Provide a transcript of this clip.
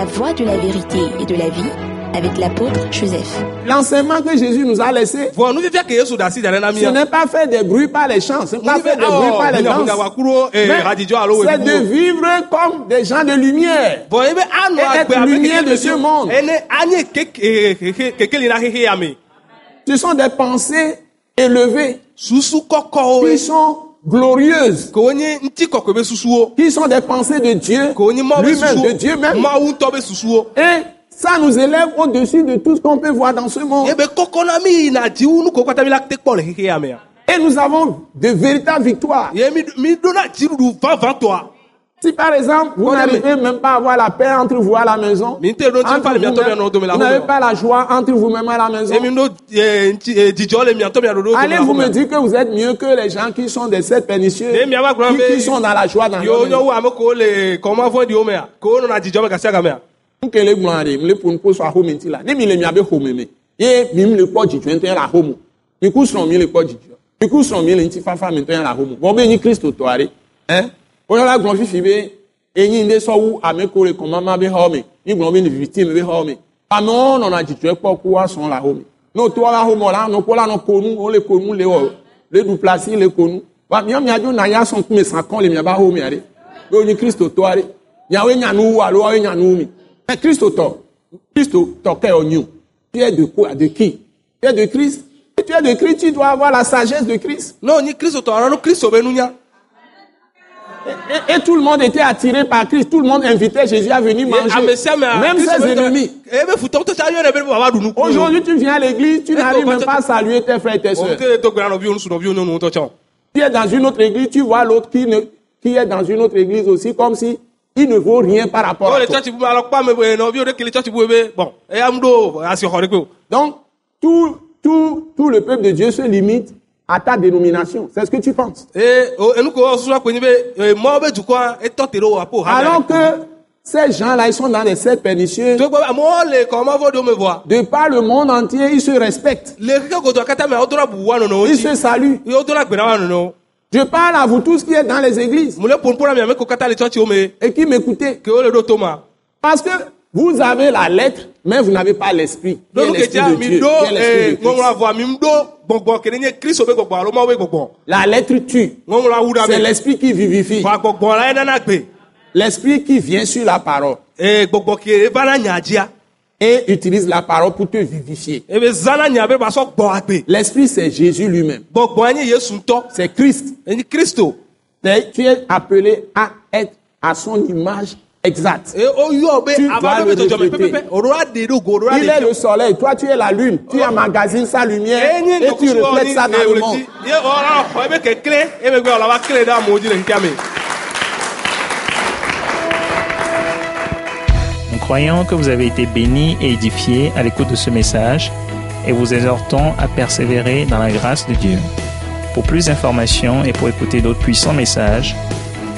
La voie de la vérité et de la vie avec l'apôtre Joseph. L'enseignement que Jésus nous a laissé, ce n'est pas faire des bruits par les chants, ce n'est pas faire des bruits par les danses, alo c'est de vivre comme des gens de lumière. anɔ Et être lumière de ce monde. Ce sont des pensées élevées. Qui sont glorieuses, qui sont des pensées de Dieu. Lui-même, de Dieu même. Et ça nous élève au-dessus de tout ce qu'on peut voir dans ce monde. mea Et nous avons de véritables victoires. Si par exemple, vous n'arrivez même pas à avoir la paix entre vous à la maison, entre la vous n'avez pas la joie entre vous-même à la maison, eh, eh, allez vous me dire que vous êtes mieux que les gens qui sont des sept pernicieux, qui, sont dans la joie dans nyɔ maison. Nkele ɖe, mle ƒo nuƒo sɔ ahome ŋuti la. Ne mi le miabe xɔme me, ye mi le kpɔ dzidzɔ ŋutɔ le ahome. Mi ku srɔ̃ mi le kpɔ dzidzɔ. Mi ku srɔ̃ mi le ŋutifafa me ŋutɔ le ahome. Vɔ be nyi Kristo tɔ aɖe. Woyɔ la gblɔ fifi be enyi ɖe sɔ wu ame kewo le kɔmama be xɔ me. Mi gblɔ be be xɔ me. Amewo nɔna dzidzɔ kpɔ ku woasrɔ̃ le ahome. Ne wotɔ la ahome la, nɔkpɔ la nɔ ko nu, wole ko nu le wɔ, le ɖu plasi le ko nu. Wa miawo miadzo na ya sɔn kume sakɔ le miabe ahome aɖe. Be wonyi Kristo tɔ aɖe. Miawoe nya nu wu alo woawoe nya nu wu mi. Mais Christ tɔ, Christ tɔ kɛ o nyu. Tu es de quoi? De qui? Tu es de Christ? Si tu es de Christ, tu dois avoir la sagesse de Christ. ne wonyi kristo tɔ alo kristo be nunya Et, et tout le monde était attiré par Christ. Tout le monde invitait Jésus à venir Ye manger. Même ses ennemis. nuku Aujourd'hui, tu viens à l'église, tu n'arrives même pas à saluer tes frères et tes o Tu es dans une autre église, tu vois l'autre qui, ne- qui est dans une autre église aussi, comme si il ne vaut rien par rapport à toi. Donc, tout, tout, tout le peuple de Dieu se limite à ta dénomination. C'est ce que tu penses. eh, wo apo ha Alors que ces gens-là, ils sont dans les sept pernicieux. vɔa De par le monde entier, ils se respectent. Ils se saluent. Je parle à vous tous qui êtes dans les églises et qui m'écoutez. Parce que vous avez la lettre, mais vous n'avez pas l'esprit. De Dieu. Eh, La lettre tue. C'est l'esprit qui vivifie. L'esprit qui vient sur la parole dzia et utilise la parole pour te vivifier. agbe L'esprit, c'est Jésus lui-même. C'est Christ. Tu es appelé à être à son image oyɔ be Tu be le ɖo Il est le soleil, toi tu es la lune, tu emmagasines sa lumière et tu reflètes ça dans le monde. xixia me Nous croyons que vous avez été bénis et édifiés à l'écoute de ce message et vous exhortons à persévérer dans la grâce de Dieu. Pour plus d'informations et pour écouter d'autres puissants messages,